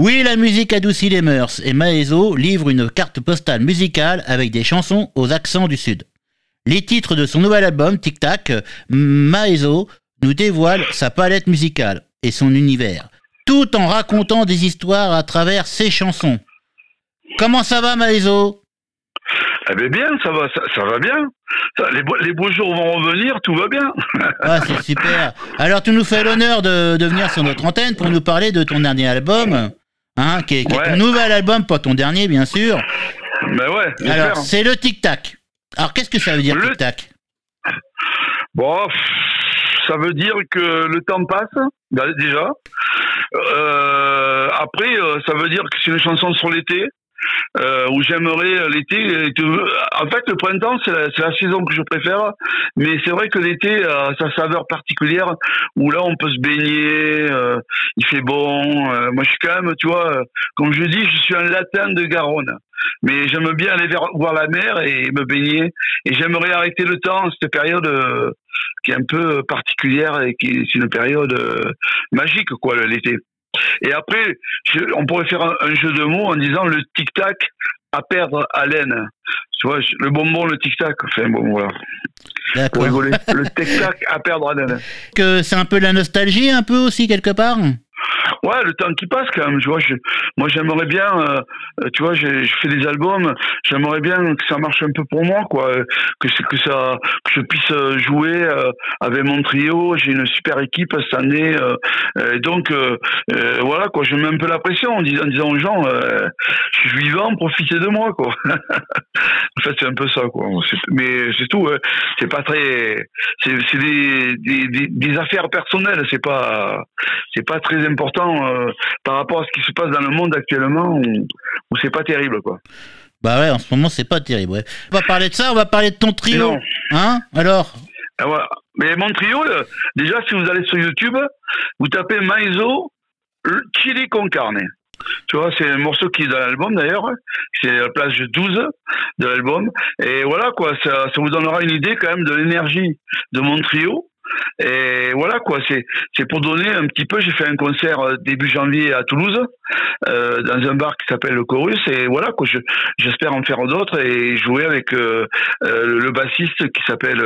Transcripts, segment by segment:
Oui, la musique adoucit les mœurs et Maezo livre une carte postale musicale avec des chansons aux accents du Sud. Les titres de son nouvel album, Tic Tac, Maezo nous dévoile sa palette musicale et son univers, tout en racontant des histoires à travers ses chansons. Comment ça va, Maezo Eh bien, bien, ça va, ça, va bien. les, beaux, les, beaux, jours vont revenir, tout va bien. ah, c'est super. Alors, tu nous fais l'honneur de, de venir sur notre antenne pour nous parler de ton dernier album. Hein, qui est, ton nouvel album, pas ton dernier, bien sûr. Mais ouais. Alors, c'est le Tic Tac. Alors, qu'est-ce que ça veut dire, Tic Tac Bon, ça veut dire que le temps passe, déjà. Euh, après, euh, ça veut dire que c'est une chanson sur l'été euh, où j'aimerais l'été. En fait, le printemps, c'est la, la, saison que je préfère, mais c'est vrai que l'été a sa saveur particulière où là, on peut se baigner, euh, il fait bon. Euh, moi, je suis quand même, tu vois, comme je dis, je suis un latin de Garonne. Mais j'aime bien aller voir la mer et me baigner. Et j'aimerais arrêter le temps, cette période euh, qui est un peu particulière et qui est une période euh, magique, quoi, l'été. Et après, on pourrait faire un, jeu de mots en disant le tic-tac à perdre haleine. Tu vois, le bonbon, le tic-tac. Enfin, bon, voilà. Pour rigoler. le tic-tac à perdre haleine. Que c'est un peu la nostalgie, un peu aussi, quelque part Ouais, le temps qui passe quand même. Tu vois, moi j'aimerais bien, euh, tu vois, je fais des albums. J'aimerais bien que ça marche un peu pour moi, quoi. Que que ça, que je puisse euh, jouer euh, avec mon trio. J'ai une super équipe cette année. et donc voilà, quoi. Je mets un peu la pression en disant, en disant aux gens, je suis vivant, profitez de moi, quoi. en fait, c'est un peu ça, quoi. Mais c'est tout. Hein. C'est pas très, c'est des, des, des, affaires personnelles. C'est pas, c'est pas très important euh, par rapport à ce qui se passe dans le monde actuellement où, c'est pas terrible quoi. Bah ouais, en ce moment c'est pas terrible. Ouais. On va parler de ça, on va parler de ton trio. Hein Alors ah. Mais mon trio, déjà si vous allez sur YouTube, vous tapez Maizo Chili con carne. Tu vois, c'est un morceau qui est dans l'album d'ailleurs. C'est la plage 12 de l'album. Et voilà, quoi, ça, ça, vous donnera une idée quand même de l'énergie de mon. Et voilà quoi, c'est c'est pour donner un petit peu. J'ai fait un concert euh, début janvier à Toulouse euh, dans un bar qui s'appelle le Chorus et voilà quoi. J'espère en faire d'autres et jouer avec euh, le bassiste qui s'appelle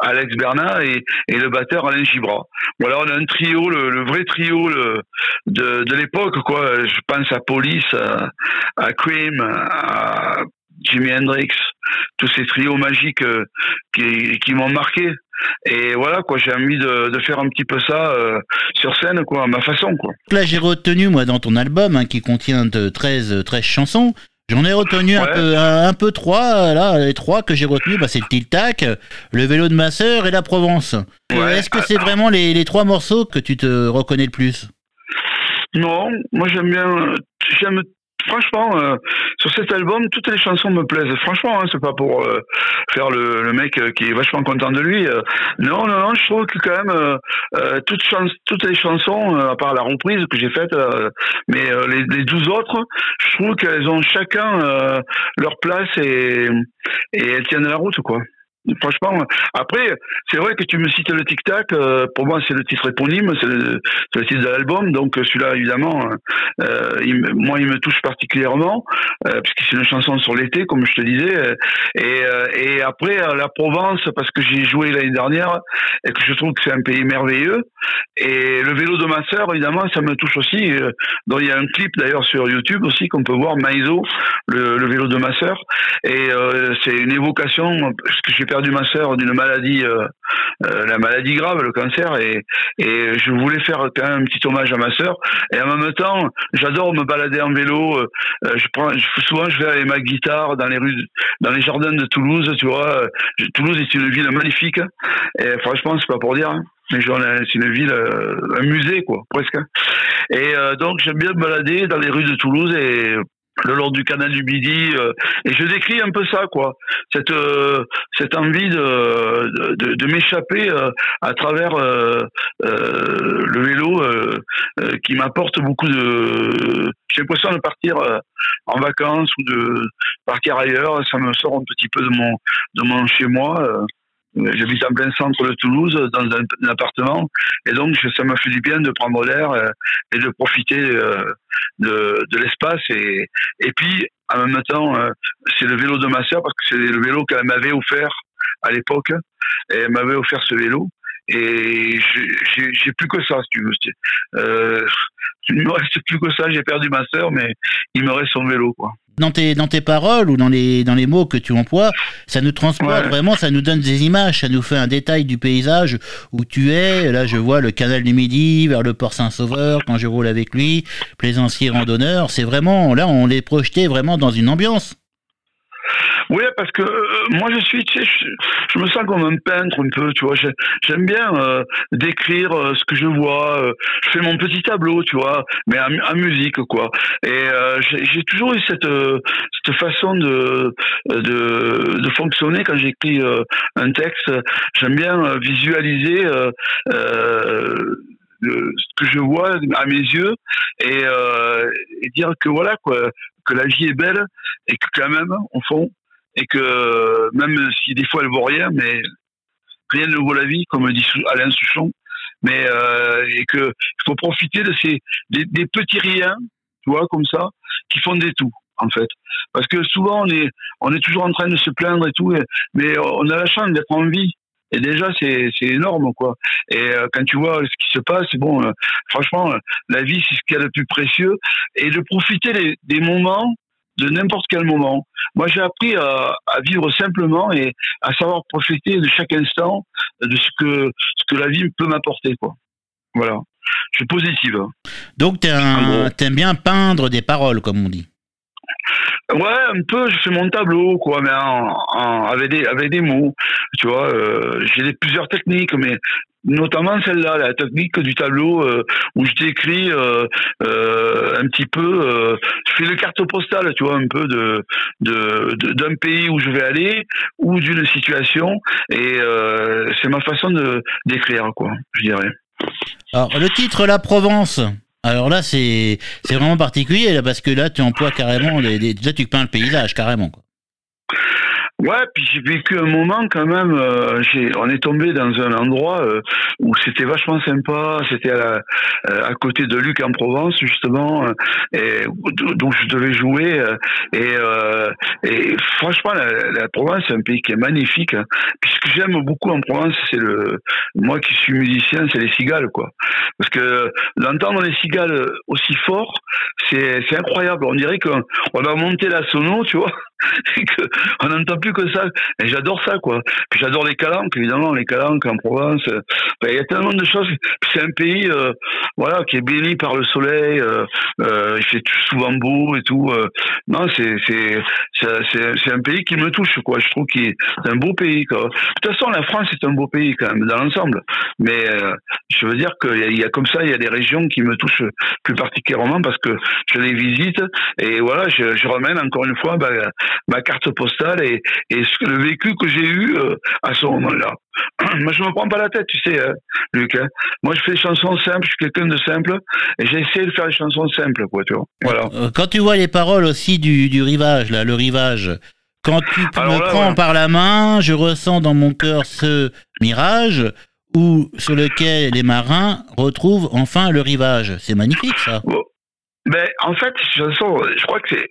Alex Bernard et, et le batteur Alain Gibra. Voilà, on a un trio, le, vrai trio de de l'époque quoi. Je pense à Police, à, à Cream, à Jimi Hendrix, tous ces trios magiques qui, qui m'ont marqué. Et voilà, quoi, j'ai envie de, de, faire un petit peu ça euh, sur scène, quoi, à ma façon, quoi. Là, j'ai retenu, moi, dans ton album, hein, qui contient de 13, 13 chansons, J'en ai retenu un, peu, un, peu trois, là, les trois que j'ai retenus, bah, c'est le Tiltac, le vélo de ma sœur et la Provence. Est-ce que c'est vraiment les, les, trois morceaux que tu te reconnais le plus? Non, moi j'aime bien, j'aime franchement, euh, sur cet album, toutes les chansons me plaisent. Franchement, hein, c'est pas pour euh, faire le, le, mec euh, qui est vachement content de lui. non, non, non, je trouve que quand même toutes, toutes les chansons, à part la reprise que j'ai faite, mais les, les 12 autres, je trouve qu'elles ont chacun leur place et, et elles tiennent la route, quoi. Franchement, après, c'est vrai que tu me cites le Tic Tac. Euh, pour moi, c'est le titre éponyme, c'est le, le, titre de l'album. Donc celui-là, évidemment, euh, il, moi, il me touche particulièrement euh, puisque c'est une chanson sur l'été, comme je te disais. Et, euh, et après, la Provence, parce que j'ai joué l'année dernière et que je trouve que c'est un pays merveilleux. Et le vélo de ma sœur, évidemment, ça me touche aussi. Euh, donc il y a un clip d'ailleurs sur YouTube aussi qu'on peut voir, Maïso, le, le, vélo de ma sœur. Et c'est une évocation, parce que j'ai perdu ma sœur d'une maladie, euh, euh, la maladie grave, le cancer, et, et je voulais faire quand même un petit hommage à ma sœur. Et en même temps, j'adore me balader en vélo. Euh, je prends, souvent, je vais avec ma guitare dans les rues, dans les jardins de Toulouse. Tu vois, Toulouse est une ville magnifique. Et franchement, c'est pas pour dire. Hein. Mais c'est une ville, un musée, quoi, presque. Et donc, j'aime bien me balader dans les rues de Toulouse et le long du canal du Midi euh, et je décris un peu ça quoi. Cette euh, cette envie de de, m'échapper euh, à travers le vélo qui m'apporte beaucoup de j'ai l'impression de partir en vacances ou de partir ailleurs ça me sort un petit peu de mon de mon chez moi J'habite en plein centre de Toulouse, dans un, appartement, et donc ça m'a fait du bien de prendre l'air et de profiter de, de l'espace. Et, et puis, en même temps, c'est le vélo de ma sœur, parce que c'est le vélo qu'elle m'avait offert à l'époque, et elle m'avait offert ce vélo. Et j'ai plus que ça, si tu veux. Euh, il me reste plus que ça. J'ai perdu ma sœur, mais il me reste son vélo, quoi. Dans tes, dans tes paroles ou dans les, dans les mots que tu emploies, ça nous transporte vraiment, ça nous donne des images, ça nous fait un détail du paysage où tu es. Là, je vois le canal du Midi vers le port Saint-Sauveur quand je roule avec lui, plaisancier randonneur. C'est vraiment, là, on l'est projeté vraiment dans une ambiance. Oui, parce que euh, moi je suis, tu sais, je, me sens comme un peintre un peu, tu vois. J'aime bien euh, décrire euh, ce que je vois. je fais mon petit tableau, tu vois, mais en, musique, quoi. Et j'ai toujours eu cette façon de fonctionner quand j'écris un texte. J'aime bien visualiser. ce que je vois à mes yeux et, et dire que voilà quoi que la vie est belle et que quand même au fond et que même si des fois elle vaut rien, mais rien ne vaut la vie, comme dit Alain Souchon, mais euh, et que il faut profiter de ces des, petits riens, tu vois, comme ça, qui font des tout en fait. Parce que souvent on est on est toujours en train de se plaindre et tout, mais on a la chance d'être en vie. Et déjà, c'est énorme, quoi. Et euh, quand tu vois ce qui se passe, bon, euh, franchement, la vie, c'est ce qu'il y a de plus précieux. Et de profiter des, des moments de n'importe quel moment. Moi, j'ai appris à, vivre simplement et à savoir profiter de chaque instant de ce que, ce que la vie peut m'apporter, quoi. Voilà. Je suis positive. Donc, tu aimes bien peindre des paroles, comme on dit. Ouais, un peu, je fais mon tableau, quoi, mais avec, des, avec des mots. Tu vois, euh, j'ai plusieurs techniques, mais notamment celle-là, la technique du tableau euh, où je décris euh, un petit peu, je fais le carte postale, tu vois, un peu de d'un de, pays où je vais aller ou d'une situation, et c'est ma façon de d'écrire, quoi, je dirais. Alors le titre La Provence. Alors là, c'est vraiment particulier là, parce que là, tu emploies carrément, les, là, tu peins le paysage carrément. Quoi. Ouais, puis j'ai vécu un moment quand même. Euh, on est tombé dans un endroit euh, où c'était vachement sympa. C'était à, euh, à, côté de Luc en Provence justement, et donc je devais jouer. et, et franchement, la, la Provence c'est un pays qui est magnifique. Hein. Puis ce que j'aime beaucoup en Provence, c'est le, moi qui suis musicien, c'est les cigales quoi. Parce que d'entendre les cigales aussi fort, c'est incroyable. On dirait qu'on a monté la sono, tu vois. on n'entend plus que ça. Et j'adore ça, quoi. Puis j'adore les calanques, évidemment, les calanques en Provence. Ben, il y a tellement de choses. C'est un pays, euh, voilà, qui est béni par le soleil. Euh, euh, il fait souvent beau et tout. non, c'est c'est c'est un pays qui me touche, quoi. Je trouve qu'il est un beau pays, quoi. De toute façon, la France est un beau pays quand même dans l'ensemble. Mais je veux dire qu'il y, a comme ça, il y a des régions qui me touchent plus particulièrement parce que je les visite et voilà, je, je remène encore une fois ben, ma carte postale et, et le vécu que j'ai eu euh, à ce moment-là. Moi, je me prends pas la tête, tu sais, hein, Luc. Hein. Moi, je fais des chansons simples, je suis quelqu'un de simple, et j'ai essayé de faire des chansons simples, quoi, tu vois. Voilà. Euh, quand tu vois les paroles aussi du, du rivage, là, le rivage, quand tu me prends par la main, je ressens dans mon cœur ce mirage où, sur lequel les marins retrouvent enfin le rivage. C'est magnifique, ça. Ben, en fait, je crois que c'est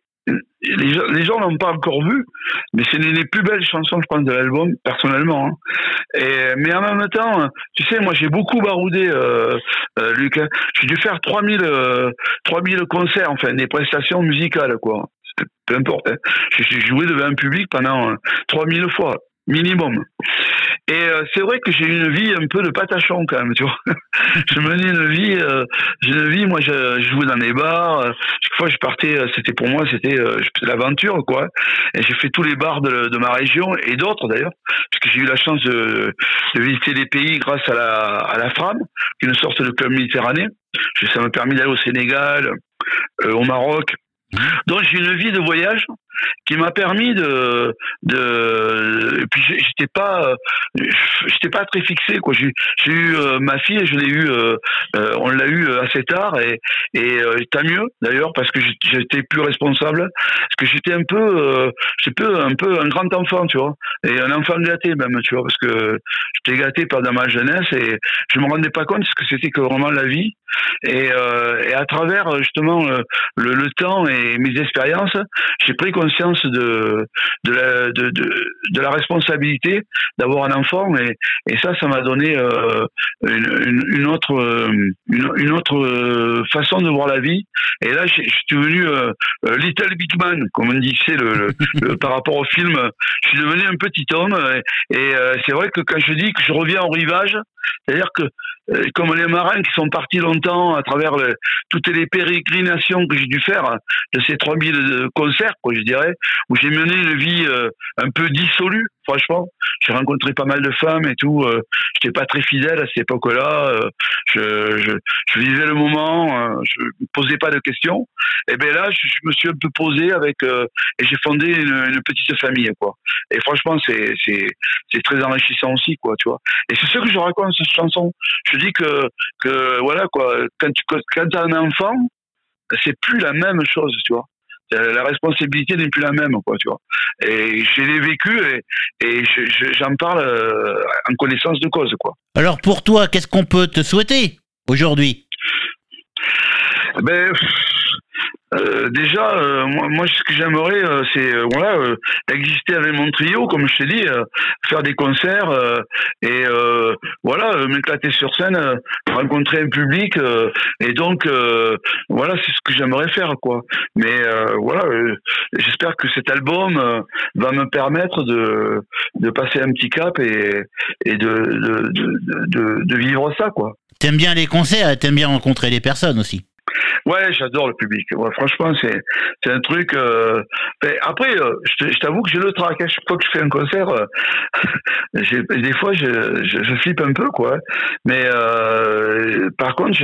les, les gens l'ont pas encore vu, mais c'est les, les, plus belles chansons, je pense, de l'album, personnellement. Hein. Mais en même temps, tu sais, moi j'ai beaucoup baroudé, euh, euh, Luc. Hein. J'ai dû faire 3000, euh, 3000 concerts, enfin, des prestations musicales, quoi. Peu importe. Hein. J'ai joué devant un public pendant 3000 euh, fois minimum. Et euh, c'est vrai que j'ai une vie un peu de patachon quand même, tu vois. je menais une vie, euh, une vie, moi je, jouais dans des bars, euh, chaque fois je partais, c'était pour moi, c'était l'aventure quoi. Et j'ai fait tous les bars de, de ma région et d'autres d'ailleurs, parce que j'ai eu la chance de, de, visiter des pays grâce à la, à la FRAM, qui est une sorte de club méditerranéen. Ça m'a permis d'aller au Sénégal, au Maroc, donc j'ai une vie de voyage qui m'a permis de, de, et puis j'étais pas, j'étais pas très fixé quoi. J'ai, eu ma fille, je l'ai eu, on l'a eu assez tard et, et tant mieux d'ailleurs parce que j'étais plus responsable, que j'étais un peu, j'étais un peu un grand enfant, tu vois, et un enfant gâté même, tu vois, parce que j'étais gâté pendant ma jeunesse et je me rendais pas compte ce que c'était que vraiment la vie. Et, euh, à travers justement le, le, temps et mes expériences, j'ai pris conscience de la, responsabilité d'avoir un enfant et, ça, ça m'a donné euh, une, autre une, autre façon de voir la vie. Et là, je suis devenu euh, Little Big Man, comme on dit, c'est le, le, par rapport au film. Je suis devenu un petit homme et, et euh, c'est vrai que quand je dis que je reviens au rivage, c'est-à-dire que comme les marins qui sont partis longtemps à travers toutes les pérégrinations que j'ai dû faire de ces 3000 concerts, quoi, je dirais, où j'ai mené une vie euh, un peu dissolue, franchement. J'ai rencontré pas mal de femmes et tout. Euh, J'étais pas très fidèle à cette époque-là. Euh, je, je, je, vivais le moment, je me posais pas de questions. Et ben là, je, me suis un peu posé avec et j'ai fondé une, une, petite famille, quoi. Et franchement, c'est très enrichissant aussi, quoi, tu vois. Et c'est ce que je raconte cette chanson. Dis que, que voilà, quoi, quand tu quand as un enfant, c'est plus la même chose, tu vois. La responsabilité n'est plus la même, quoi, tu vois. Et je l'ai vécu et, et j'en parle euh, en connaissance de cause, quoi. Alors pour toi, qu'est-ce qu'on peut te souhaiter aujourd'hui? Ben, euh, déjà, euh, moi, moi, ce que j'aimerais, euh, c'est voilà, exister avec mon trio, comme je t'ai dit, faire des concerts et voilà, m'éclater sur scène, rencontrer un public et donc voilà, c'est ce que j'aimerais faire, quoi. Mais voilà, j'espère que cet album va me permettre de de passer un petit cap et et de de de, de, de vivre ça, quoi. T'aimes bien les concerts, t'aimes bien rencontrer les personnes aussi. Ouais, j'adore le public. Franchement, c'est c'est un truc. Euh... après, euh, je t'avoue que j'ai le trac. À chaque fois que je fais un concert, euh... des fois, je, je, je, flippe un peu, quoi. Mais euh... par contre,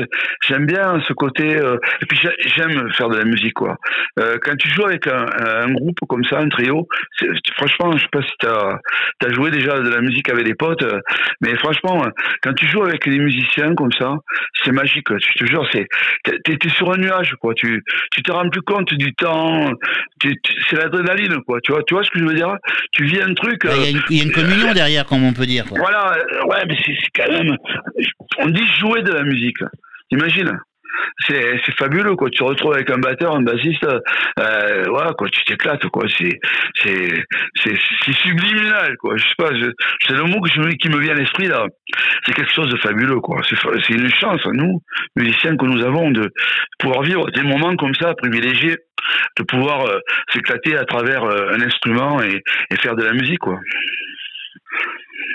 j'aime bien ce côté. Euh, et puis j'aime faire de la musique, quoi. Euh, quand tu joues avec un, un, groupe comme ça, un trio, franchement, je sais pas si t'as as joué déjà de la musique avec des potes, mais franchement, quand tu joues avec des musiciens comme ça, c'est magique. Je te jure, c'est t'es sur un nuage, quoi. Tu, tu te rends plus compte du temps. c'est l'adrénaline, quoi. Tu vois, tu vois ce que je veux dire? Tu vis un truc. Il y, a une communion derrière, comme on peut dire. Voilà, euh, ouais, mais c'est quand même. On dit jouer de la musique. T'imagines c'est fabuleux quoi tu te retrouves avec un batteur un bassiste euh, quoi tu t'éclates quoi c'est c'est subliminal quoi je sais pas c'est le mot qui me vient à l'esprit là c'est quelque chose de fabuleux quoi c'est une chance nous musiciens que nous avons de pouvoir vivre des moments comme ça privilégiés de pouvoir euh, s'éclater à travers euh, un instrument et, et faire de la musique quoi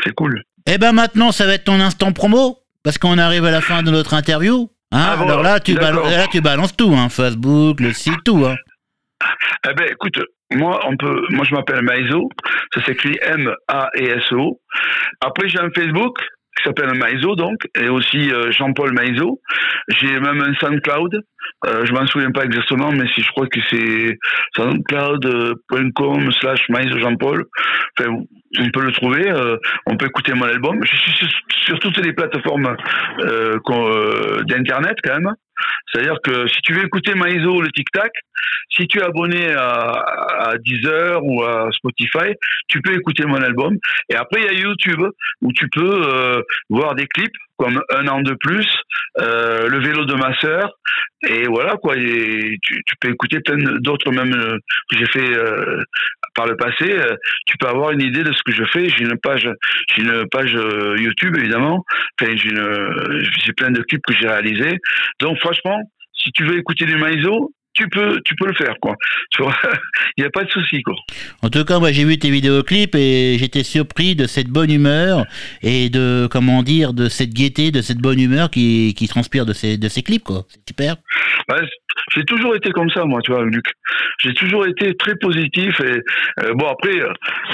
c'est cool et eh ben maintenant ça va être ton instant promo parce qu'on arrive à la fin de notre interview Hein, ah alors là tu, là, tu balances tout, hein, Facebook, le site, tout. Hein. Eh ben, écoute, moi, on peut, moi, je m'appelle Maiso. Ça s'écrit M-A-E-S-O. Après, j'ai un Facebook qui s'appelle Maiso, donc, et aussi euh, Jean-Paul Maiso. J'ai même un SoundCloud. Euh, je m'en souviens pas exactement, mais si je crois que c'est soundcloud.com slash Maiso Jean-Paul. Enfin, on peut le trouver, euh, on peut écouter mon album. Je suis sur, toutes les plateformes euh, euh, d'internet quand même. C'est-à-dire que si tu veux écouter Maïso, le Tic Tac, si tu es abonné à, à Deezer ou à Spotify, tu peux écouter mon album. Et après, il y a YouTube où tu peux voir des clips comme Un an de plus, Le vélo de ma sœur. Et voilà quoi. Et tu, peux écouter plein d'autres même que j'ai fait par le passé, euh, tu peux avoir une idée de ce que je fais. J'ai une page, j'ai une page euh, YouTube évidemment. J'ai plein de clips que j'ai réalisés. Donc franchement, si tu veux écouter du Maïso, tu peux, tu peux le faire, quoi. Il n'y a pas de souci, quoi. En tout cas, moi, j'ai vu tes vidéoclips et j'étais surpris de cette bonne humeur et de, comment dire, de cette gaieté, de cette bonne humeur qui, qui transpire de ces, de ces clips, quoi. C'est super. Ouais, j'ai toujours été comme ça, moi, tu vois, Luc. J'ai toujours été très positif et euh, bon après,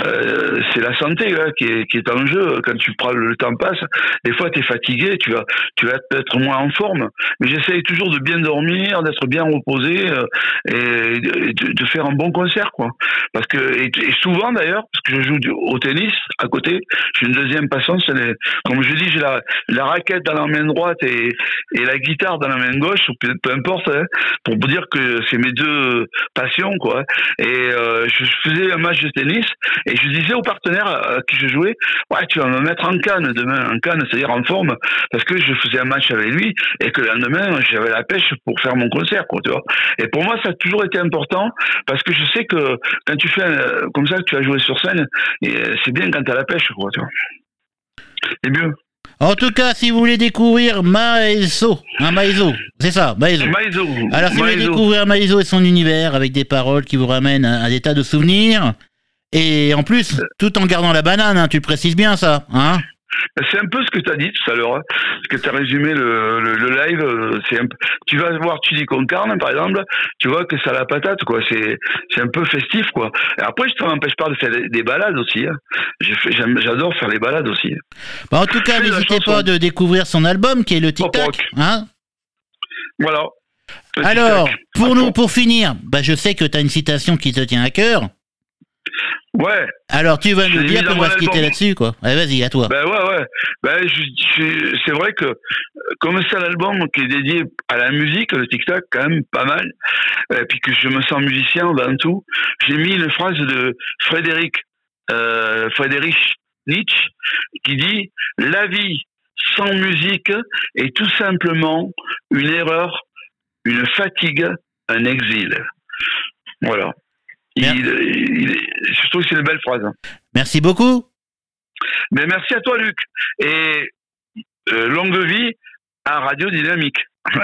euh, c'est la santé qui, est, qui est en jeu. Quand tu prends le temps passe, des fois tu es fatigué, tu vas, tu vas être moins en forme. Mais j'essaye toujours de bien dormir, d'être bien reposé euh, et de, faire un bon concert, quoi. Parce que et, souvent d'ailleurs, parce que je joue au tennis à côté, j'ai une deuxième passion, c'est comme je dis, j'ai la, raquette dans la main droite et, et la guitare dans la main gauche, peu, importe, hein, pour dire que c'est mes deux passions, quoi. Et euh, je faisais un match de tennis et je disais aux partenaires à qui je jouais, ouais, tu vas me mettre en canne demain, en canne, c'est-à-dire en forme, parce que je faisais un match avec lui et que le lendemain j'avais la pêche pour faire mon concert, quoi, tu vois. Et pour moi, ça a toujours été important parce que je sais que quand tu fais comme ça, que tu as joué sur scène, c'est bien quand tu as la pêche, quoi, tu vois. C'est mieux. En tout cas, si vous voulez découvrir Maezo, hein, Maezo, c'est ça, Maezo. Alors, si vous voulez découvrir Maezo et son univers avec des paroles qui vous ramènent à, des tas de souvenirs, et en plus, tout en gardant la banane, hein, tu précises bien ça, hein c'est un peu ce que tu as dit tout à l'heure, hein. ce que tu as résumé le, le, live. Tu vas voir tu dis qu'on carne par exemple, tu vois que ça a la patate quoi. C'est c'est un peu festif quoi. Et après je m'empêche pas de faire des, balades aussi. Hein. J'adore faire les balades aussi. Bah, en tout cas, n'hésitez pas de découvrir son album qui est le Tic Tac. Hein voilà. Alors, pour nous, pour finir, bah, je sais que tu as une citation qui te tient à cœur. Ouais. Alors tu vas nous dire qu'on va se quitter là-dessus, quoi. Allez, vas-y, à toi. Ben ouais, ouais. Ben, c'est vrai que comme c'est l'album qui est dédié à la musique, le TikTok, quand même pas mal, et puis que je me sens musicien dans tout, j'ai mis une phrase de Frédéric, euh, Frédéric Nietzsche, qui dit « La vie sans musique est tout simplement une erreur, une fatigue, un exil. » Voilà je trouve que c'est une belle phrase. Merci beaucoup. Mais merci à toi, Luc. Et euh, longue vie à Radio Dynamique.